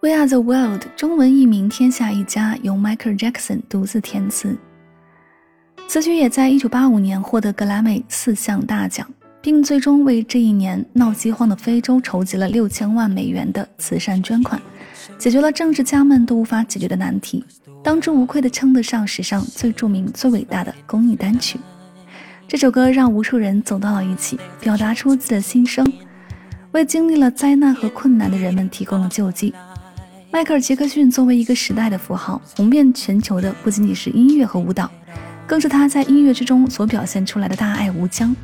We Are the World 中文译名《天下一家》，由 Michael Jackson 独自填词。此曲也在1985年获得格莱美四项大奖，并最终为这一年闹饥荒的非洲筹集了六千万美元的慈善捐款，解决了政治家们都无法解决的难题，当之无愧地称得上史上最著名、最伟大的公益单曲。这首歌让无数人走到了一起，表达出自己的心声，为经历了灾难和困难的人们提供了救济。迈克尔·杰克逊作为一个时代的符号，红遍全球的不仅仅是音乐和舞蹈，更是他在音乐之中所表现出来的大爱无疆。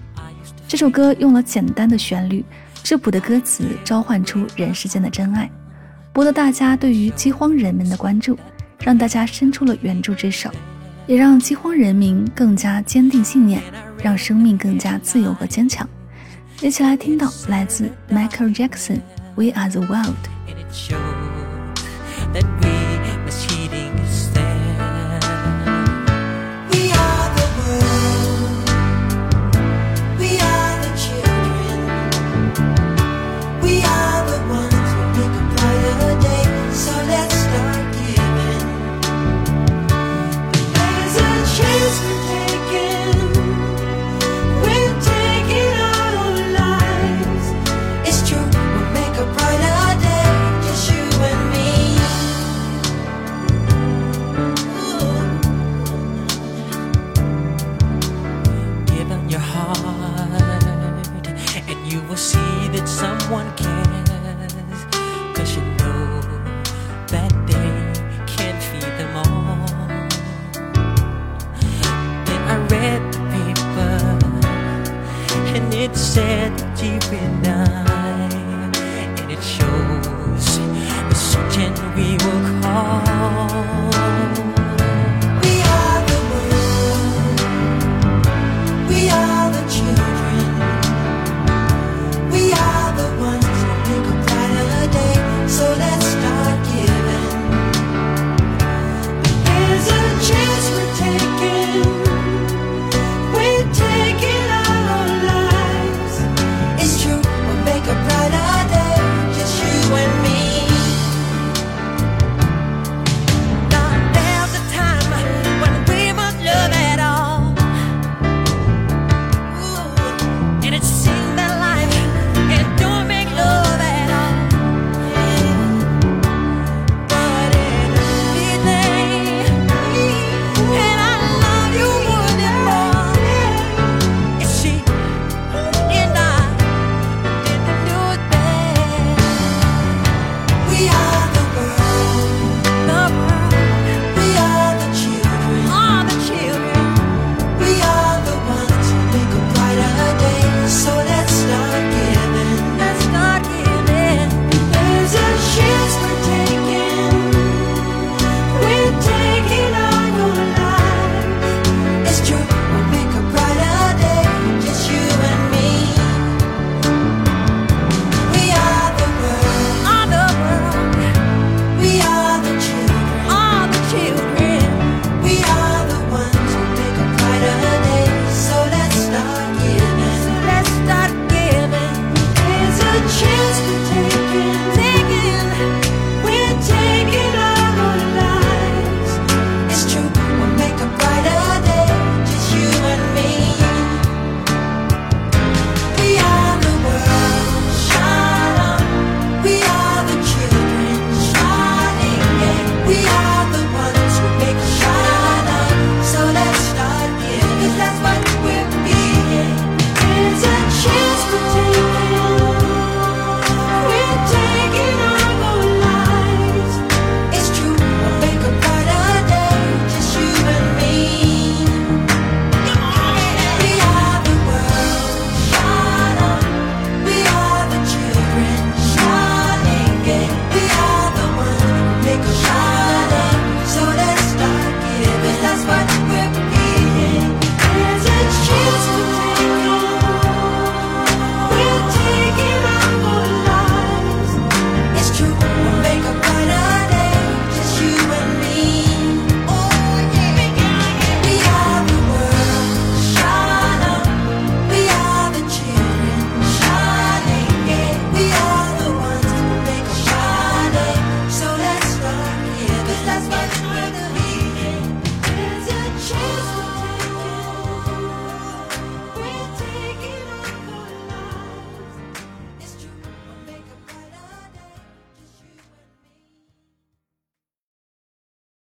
这首歌用了简单的旋律、质朴的歌词，召唤出人世间的真爱，博得大家对于饥荒人民的关注，让大家伸出了援助之手，也让饥荒人民更加坚定信念，让生命更加自由和坚强。一起来听到来自 Michael Jackson《We Are the World》。That we said that you've been and it shows the certain we will call. We are the world. We are